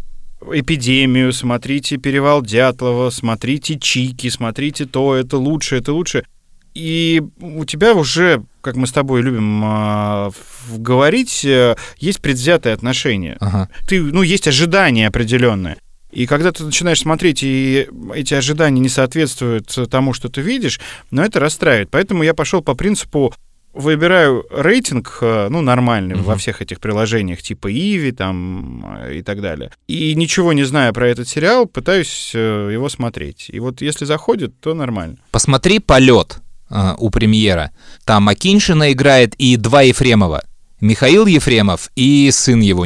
эпидемию, смотрите перевал Дятлова, смотрите Чики, смотрите то, это лучше, это лучше. И у тебя уже, как мы с тобой любим в- говорить, э, есть предвзятое отношение. Ага. Ты, ну, есть ожидания определенные. И когда ты начинаешь смотреть, и эти ожидания не соответствуют тому, что ты видишь, но это расстраивает. Поэтому я пошел по принципу выбираю рейтинг, э, ну, нормальный во всех этих приложениях, типа Иви там э, и так далее. И ничего не зная про этот сериал, пытаюсь э, его смотреть. И вот если заходит, то нормально. Посмотри «Полет» у премьера. Там Акиншина играет и два Ефремова. Михаил Ефремов и сын его,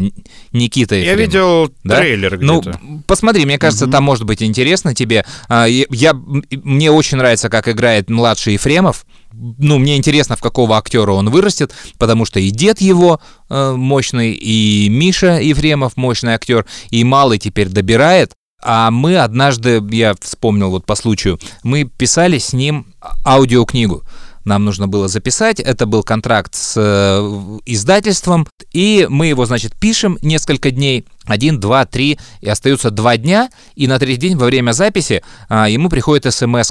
Никита Я Ефремов. видел Да? трейлер Ну, где-то. посмотри, мне кажется, там может быть интересно тебе. А, Я, я- мне очень нравится, как играет младший Ефремов. Ну, мне интересно, в какого актера он вырастет, потому что и дед его э, мощный, и Миша Ефремов мощный актер, и малый теперь добирает. А мы однажды, я вспомнил вот по случаю, мы писали с ним аудиокнигу. Нам нужно было записать, это был контракт с э, издательством, и мы его, значит, пишем несколько дней, один, два, три, и остается два дня, и на третий день во время записи а, ему приходит смс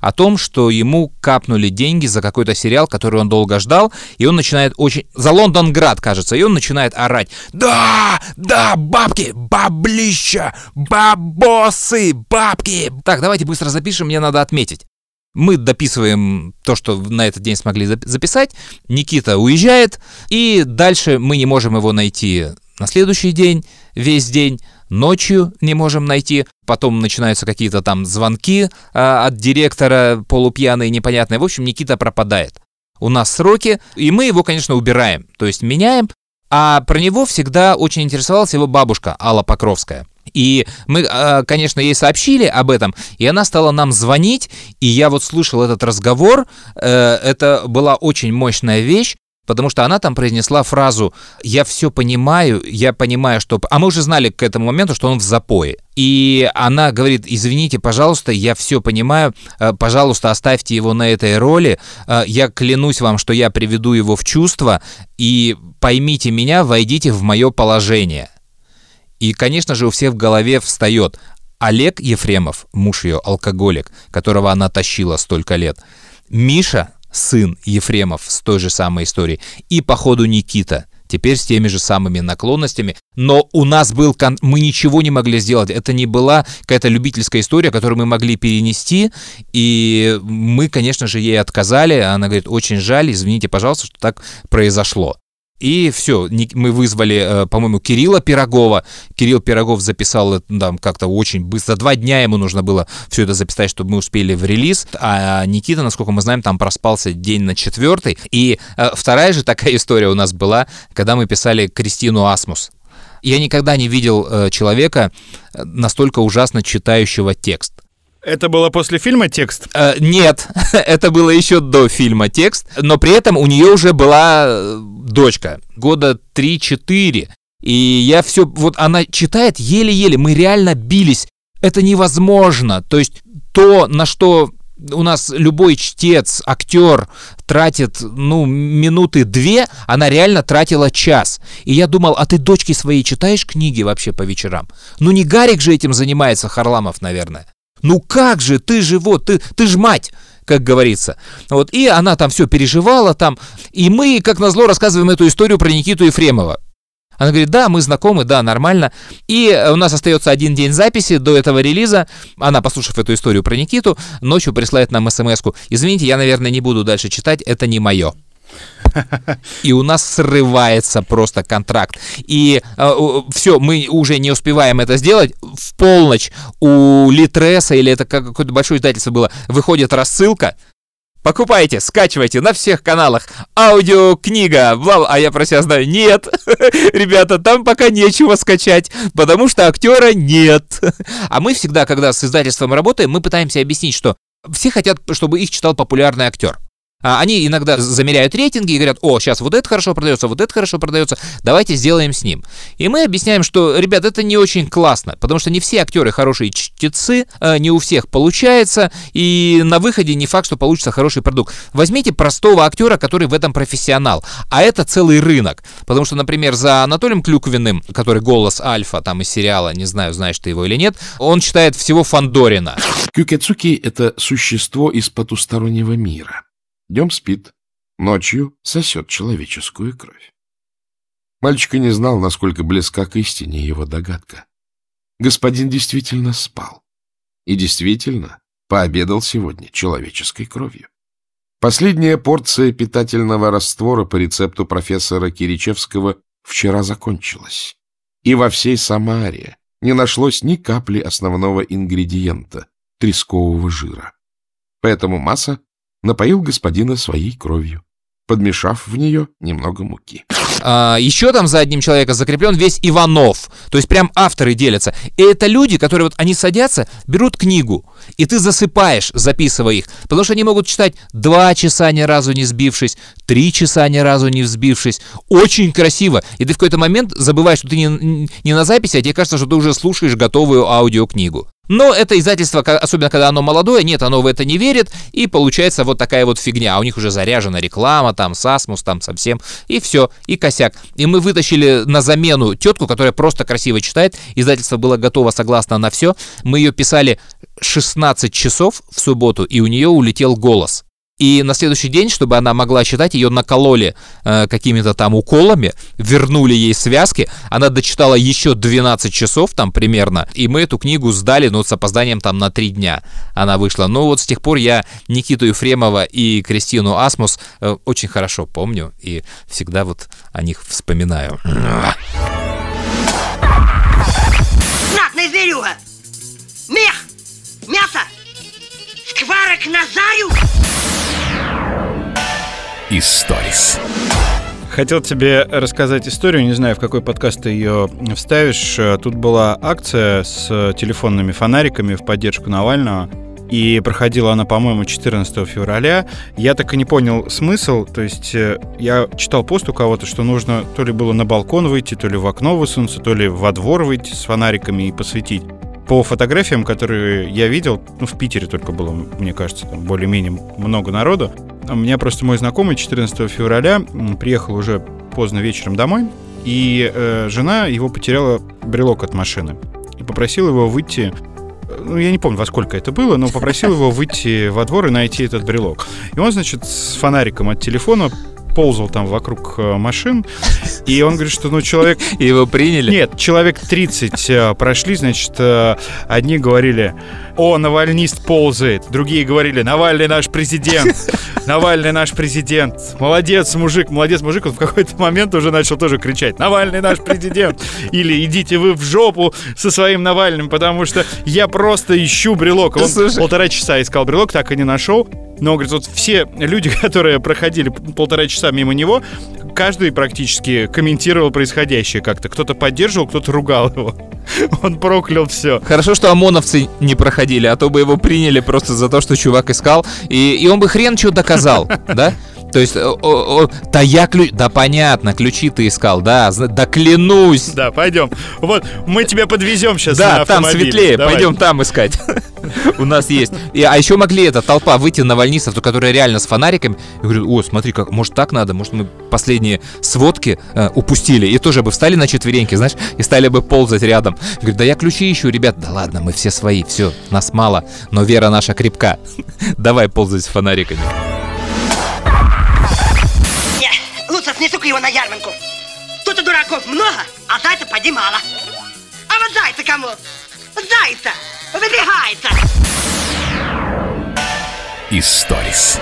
о том, что ему капнули деньги за какой-то сериал, который он долго ждал, и он начинает очень... За Лондонград, кажется, и он начинает орать. Да, да, бабки, баблища, бабосы, бабки. Так, давайте быстро запишем, мне надо отметить. Мы дописываем то, что на этот день смогли зап- записать. Никита уезжает, и дальше мы не можем его найти на следующий день, весь день. Ночью не можем найти. Потом начинаются какие-то там звонки а, от директора, полупьяные, непонятные. В общем, Никита пропадает. У нас сроки, и мы его, конечно, убираем. То есть меняем. А про него всегда очень интересовалась его бабушка Алла Покровская. И мы, э, конечно, ей сообщили об этом, и она стала нам звонить, и я вот слушал этот разговор, э, это была очень мощная вещь, потому что она там произнесла фразу «Я все понимаю, я понимаю, что...» А мы уже знали к этому моменту, что он в запое. И она говорит «Извините, пожалуйста, я все понимаю, э, пожалуйста, оставьте его на этой роли, Э, я клянусь вам, что я приведу его в чувство, и поймите меня, войдите в мое положение». И, конечно же, у всех в голове встает Олег Ефремов, муж ее, алкоголик, которого она тащила столько лет. Миша, сын Ефремов с той же самой историей. И, походу, Никита, теперь с теми же самыми наклонностями. Но у нас был... кон- Мы ничего не могли сделать. Это не была какая-то любительская история, которую мы могли перенести. И мы, конечно же, ей отказали. Она говорит, очень жаль, извините, пожалуйста, что так произошло. И все, мы вызвали, э, по-моему, Кирилла Пирогова. Кирилл Пирогов записал там как-то очень быстро. Два дня ему нужно было все это записать, чтобы мы успели в релиз. А Никита, насколько мы знаем, там проспался день на четвертый. И э, вторая же такая история у нас была, когда мы писали Кристину Асмус. Я никогда не видел э, человека настолько ужасно читающего текст. Это было после фильма текст? Э, нет, это было еще до фильма текст, но при этом у нее уже была э, дочка, года 3-4. И я все, вот она читает еле-еле, мы реально бились. Это невозможно. То есть то, на что у нас любой чтец, актер тратит, ну, минуты две, она реально тратила час. И я думал, а ты дочке своей читаешь книги вообще по вечерам? Ну, не Гарик же этим занимается, Харламов, наверное. Ну как же, ты же вот, ты, ты ж мать как говорится. Вот, и она там все переживала там, и мы, как назло, рассказываем эту историю про Никиту Ефремова. Она говорит, да, мы знакомы, да, нормально. И у нас остается один день записи до этого релиза. Она, послушав эту историю про Никиту, ночью присылает нам смс-ку. Извините, я, наверное, не буду дальше читать, это не мое. И у нас срывается просто контракт. И э, все, мы уже не успеваем это сделать. В полночь у Литреса, или это какое-то большое издательство было, выходит рассылка, Покупайте, скачивайте на всех каналах. Аудиокнига, бла, а я про себя знаю. Нет, ребята, там пока нечего скачать, потому что актера нет. А мы всегда, когда с издательством работаем, мы пытаемся объяснить, что все хотят, чтобы их читал популярный актер. А они иногда замеряют рейтинги и говорят, о, сейчас вот это хорошо продается, вот это хорошо продается, давайте сделаем с ним. И мы объясняем, что, ребят, это не очень классно, потому что не все актеры хорошие чтецы, э, не у всех получается, и на выходе не факт, что получится хороший продукт. Возьмите простого актера, который в этом профессионал, а это целый рынок. Потому что, например, за Анатолием Клюквиным, который голос Альфа там из сериала, не знаю, знаешь ты его или нет, он читает всего Фандорина. Кюкецуки — это существо из потустороннего мира. Днем спит, ночью сосет человеческую кровь. Мальчик и не знал, насколько близка к истине его догадка. Господин действительно спал. И действительно пообедал сегодня человеческой кровью. Последняя порция питательного раствора по рецепту профессора Киричевского вчера закончилась. И во всей Самаре не нашлось ни капли основного ингредиента — трескового жира. Поэтому масса напоил господина своей кровью, подмешав в нее немного муки. А, еще там за одним человеком закреплен весь Иванов. То есть прям авторы делятся. И это люди, которые вот они садятся, берут книгу, и ты засыпаешь, записывая их. Потому что они могут читать два часа ни разу не сбившись, три часа ни разу не взбившись. Очень красиво. И ты в какой-то момент забываешь, что ты не, не на записи, а тебе кажется, что ты уже слушаешь готовую аудиокнигу. Но это издательство, особенно когда оно молодое, нет, оно в это не верит, и получается вот такая вот фигня. А у них уже заряжена реклама, там, Сасмус, там, совсем, и все, и косяк. И мы вытащили на замену тетку, которая просто красиво читает. Издательство было готово согласно на все. Мы ее писали 16 часов в субботу, и у нее улетел голос. И на следующий день, чтобы она могла читать, ее накололи э, какими-то там уколами, вернули ей связки, она дочитала еще 12 часов там примерно, и мы эту книгу сдали, ну, с опозданием там на 3 дня она вышла. Но вот с тех пор я Никиту Ефремова и Кристину Асмус э, очень хорошо помню и всегда вот о них вспоминаю. Знатная зверюга! Мех! Мясо! Скварок Историс. Хотел тебе рассказать историю, не знаю, в какой подкаст ты ее вставишь. Тут была акция с телефонными фонариками в поддержку Навального. И проходила она, по-моему, 14 февраля. Я так и не понял смысл. То есть э, я читал пост у кого-то, что нужно то ли было на балкон выйти, то ли в окно высунуться, то ли во двор выйти с фонариками и посветить. По фотографиям, которые я видел, ну, в Питере только было, мне кажется, там более-менее много народу. У меня просто мой знакомый 14 февраля приехал уже поздно вечером домой, и э, жена его потеряла брелок от машины и попросила его выйти ну, я не помню, во сколько это было, но попросил его выйти во двор и найти этот брелок. И он, значит, с фонариком от телефона ползал там вокруг э, машин, и он говорит, что, ну, человек... Его приняли? Нет, человек 30 э, прошли, значит, э, одни говорили, о, навальнист ползает, другие говорили, Навальный наш президент, Навальный наш президент, молодец, мужик, молодец, мужик, он в какой-то момент уже начал тоже кричать, Навальный наш президент, или идите вы в жопу со своим Навальным, потому что я просто ищу брелок. Он Слушай. полтора часа искал брелок, так и не нашел. Но, говорит, вот все люди, которые проходили полтора часа мимо него, каждый практически комментировал происходящее как-то. Кто-то поддерживал, кто-то ругал его. Он проклял все. Хорошо, что ОМОНовцы не проходили, а то бы его приняли просто за то, что чувак искал, и, и он бы хрен что доказал, да? То есть, о, о, о, да я ключ... Да понятно, ключи ты искал, да, да клянусь. Да, пойдем. Вот, мы тебя подвезем сейчас Да, там светлее, Давай. пойдем там искать. У нас есть. И, а еще могли эта толпа выйти на вольнистов, то, которые реально с фонариками. И говорю, о, смотри, как, может так надо, может мы последние сводки э, упустили. И тоже бы встали на четвереньки, знаешь, и стали бы ползать рядом. Говорю, да я ключи ищу, ребят. Да ладно, мы все свои, все, нас мало, но вера наша крепка. Давай ползать с фонариками. Лучше снесу-ка его на ярмарку. Тут и дураков много, а зайца поди мало. А вот зайца кому? Зайца! Выбегается! Историс.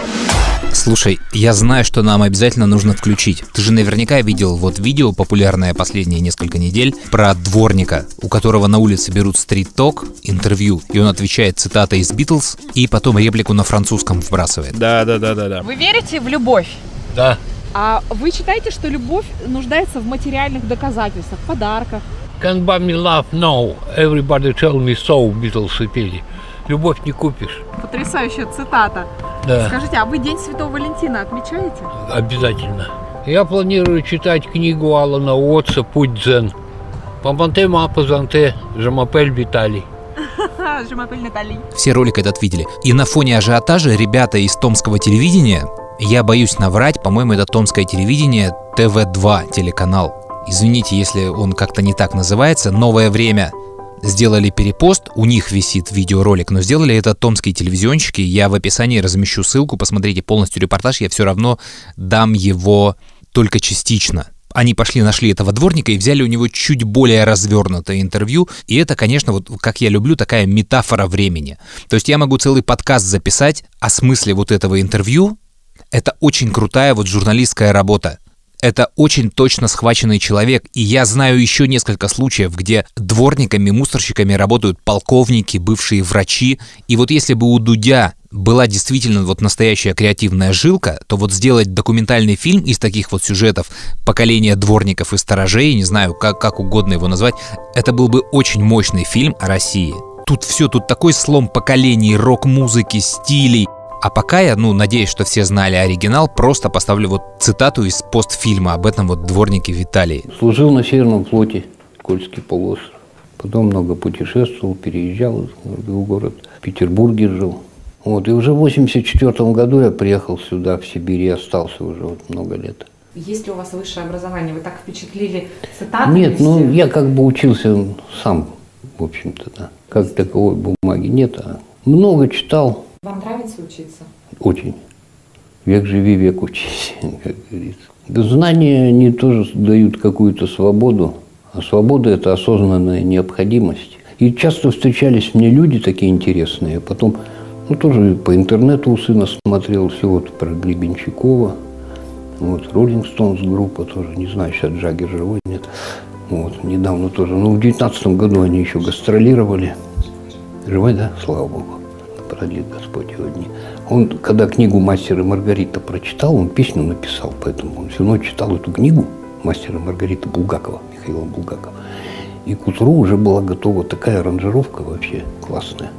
Слушай, я знаю, что нам обязательно нужно включить. Ты же наверняка видел вот видео, популярное последние несколько недель, про дворника, у которого на улице берут стрит-ток, интервью, и он отвечает цитатой из Битлз, и потом реплику на французском вбрасывает. Да, да, да, да, да. Вы верите в любовь? Да. А вы считаете, что любовь нуждается в материальных доказательствах, подарках? Can't buy me love, no. Everybody tell me so, Битлсы пели. Любовь не купишь. Потрясающая цитата. Да. Скажите, а вы День Святого Валентина отмечаете? Обязательно. Я планирую читать книгу Алана Уотса «Путь дзен». Пампанте мапазанте, жамапель Виталий. Все ролик этот видели. И на фоне ажиотажа ребята из томского телевидения, я боюсь наврать, по-моему, это томское телевидение, ТВ-2 телеканал. Извините, если он как-то не так называется, «Новое время» сделали перепост, у них висит видеоролик, но сделали это томские телевизионщики. Я в описании размещу ссылку, посмотрите полностью репортаж, я все равно дам его только частично. Они пошли, нашли этого дворника и взяли у него чуть более развернутое интервью. И это, конечно, вот как я люблю, такая метафора времени. То есть я могу целый подкаст записать о смысле вот этого интервью. Это очень крутая вот журналистская работа. Это очень точно схваченный человек, и я знаю еще несколько случаев, где дворниками, мусорщиками работают полковники, бывшие врачи. И вот если бы у Дудя была действительно вот настоящая креативная жилка, то вот сделать документальный фильм из таких вот сюжетов поколения дворников и сторожей, не знаю, как, как угодно его назвать, это был бы очень мощный фильм о России. Тут все, тут такой слом поколений, рок-музыки, стилей. А пока я, ну, надеюсь, что все знали оригинал, просто поставлю вот цитату из постфильма об этом вот дворнике Виталии. Служил на Северном флоте, Кольский полуостров. Потом много путешествовал, переезжал из города в город. В Петербурге жил. Вот, и уже в 84 году я приехал сюда, в Сибирь, и остался уже вот много лет. Есть ли у вас высшее образование? Вы так впечатлили цитатами? Нет, ну я как бы учился сам, в общем-то, да. Как таковой бумаги нет, а много читал, Вам нравится учиться? очень. Век живи, век учись, как говорится. Знания, они тоже дают какую-то свободу, а свобода – это осознанная необходимость. И часто встречались мне люди такие интересные, потом, ну, тоже по интернету у сына смотрел все вот про Гребенщикова, вот, Роллинг Стоунс группа тоже, не знаю, сейчас Джаггер живой, нет. Вот, недавно тоже, ну, в девятнадцатом году они еще гастролировали. Живой, да? Слава Богу. Продлит Господь его дни. Он, когда книгу «Мастер и Маргарита» прочитал, он песню написал, поэтому он всю ночь читал эту книгу «Мастер и Маргарита» Булгакова, Михаила Булгакова. И к утру уже была готова такая аранжировка вообще классная.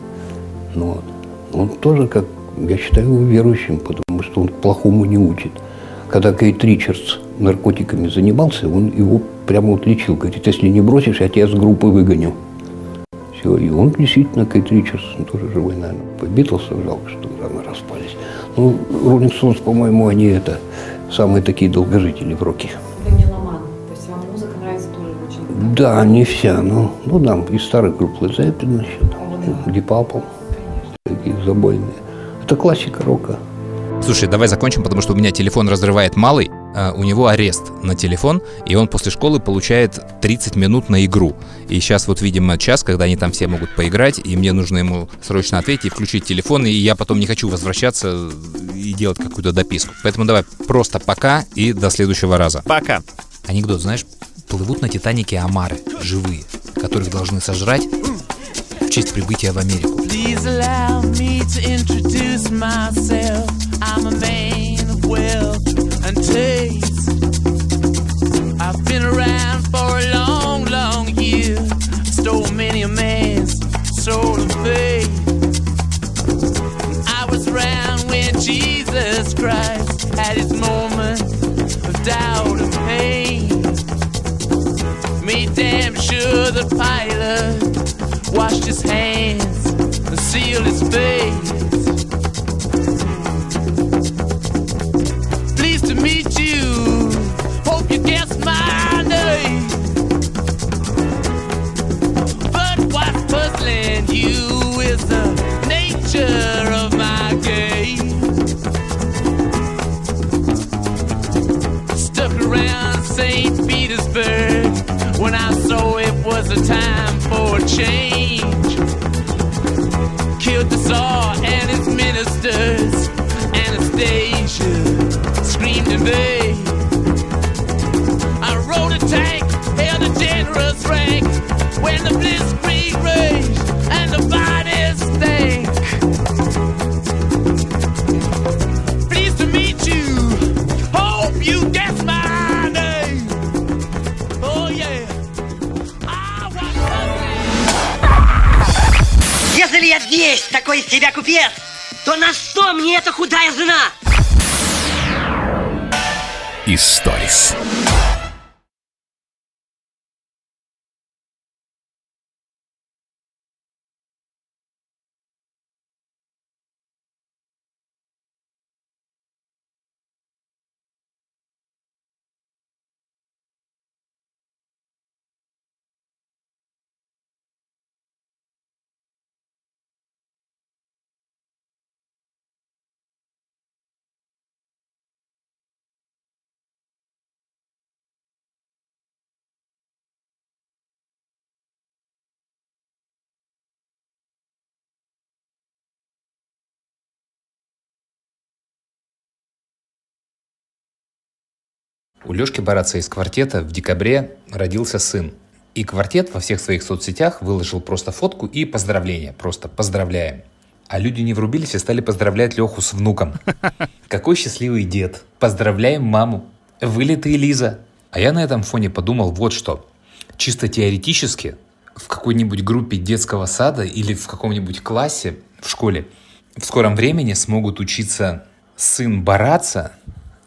Ну, вот. Он тоже, как я считаю его верующим, потому что он плохому не учит. Когда Кейт Ричардс наркотиками занимался, он его прямо вот лечил. Говорит, если не бросишь, я тебя с группы выгоню. Все, и он действительно, Кейт Ричардс, он тоже живой, наверное. По жалко, что рано распались. Ну, Роллинг Стоунс, по-моему, они это самые такие долгожители в роке. Вы меломан, то есть вам музыка нравится тоже очень. Да, не вся, но ну там из старых групп Zeppelin еще, там, Deep Purple, такие забойные. Это классика рока. Слушай, давай закончим, потому что у меня телефон разрывает малый, у него арест на телефон, и он после школы получает 30 минут на игру. И сейчас вот, видимо, час, когда они там все могут поиграть, и мне нужно ему срочно ответить и включить телефон, и я потом не хочу возвращаться и делать какую-то дописку. Поэтому давай просто пока и до следующего раза. Пока. Анекдот, знаешь, плывут на Титанике омары, живые, которых должны сожрать в честь прибытия в Америку. Please taste. I've been around for a long, long year. Stole many a man's soul and faith. I was around when Jesus Christ had his moment of doubt and pain. Made damn sure the pilot washed his hands and sealed his fate. You the nature of my. Stuck around St. Petersburg when I saw it was a time for change. Killed the Tsar and his ministers. Anastasia screamed in vain. I rode a tank, held a rank when the blitzkrieg из себя купец, то на что мне эта худая жена? Историс. У Лешки Бараца из квартета в декабре родился сын. И квартет во всех своих соцсетях выложил просто фотку и поздравления. Просто поздравляем. А люди не врубились и стали поздравлять Леху с внуком. Какой счастливый дед. Поздравляем маму. Вылитый Лиза. А я на этом фоне подумал вот что. Чисто теоретически в какой-нибудь группе детского сада или в каком-нибудь классе в школе в скором времени смогут учиться сын Бараца,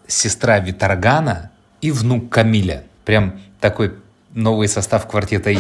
сестра Виторгана и внук Камиля. Прям такой новый состав квартета И.